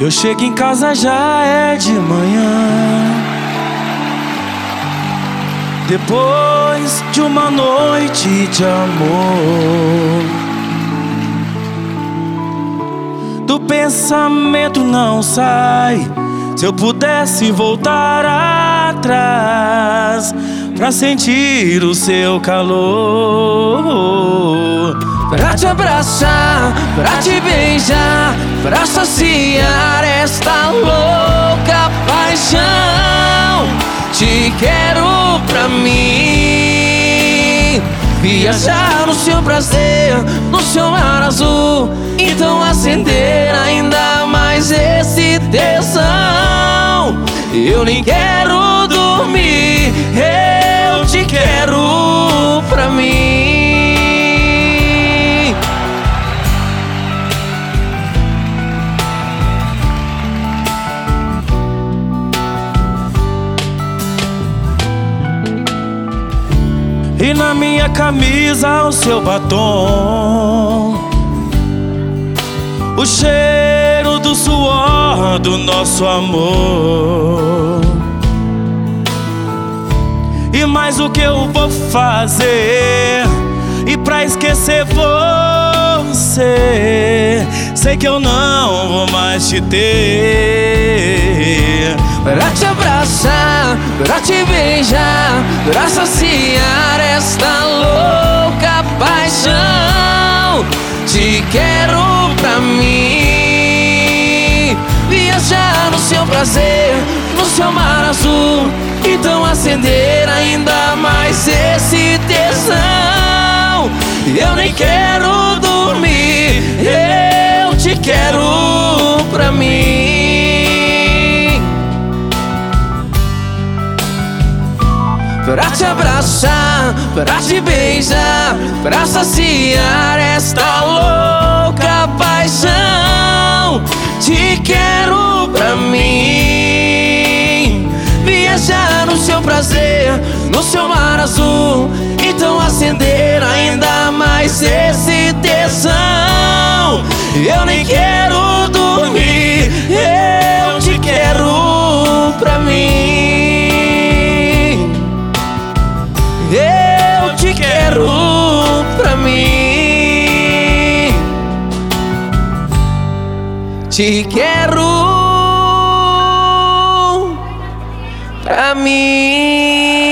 Eu chego em casa já é de manhã. Depois de uma noite de amor, pensamento não sai. Se eu pudesse voltar atrás pra sentir o seu calor, pra te abraçar, pra te beijar, pra saciar esta louca paixão. Te quero pra mim. Viajar no seu prazer, no seu mar azul. Então acender Eu nem quero dormir, eu te quero pra mim. E na minha camisa o seu batom O cheiro do suor do nosso amor. E mais o que eu vou fazer? E pra esquecer você Sei que eu não vou mais te ter. Pra te abraçar, pra te beijar, pra saciar esta louca paixão. Te quero prazer, no seu mar azul. Então acender ainda mais esse tesão. Eu nem quero dormir, eu te quero pra mim. Pra te abraçar, pra te beijar, pra saciar esta louca paixão. No seu mar azul. Então acender ainda mais esse tesão. Eu nem quero dormir, eu te quero pra mim. Eu te quero pra mim. Te quero pra mim.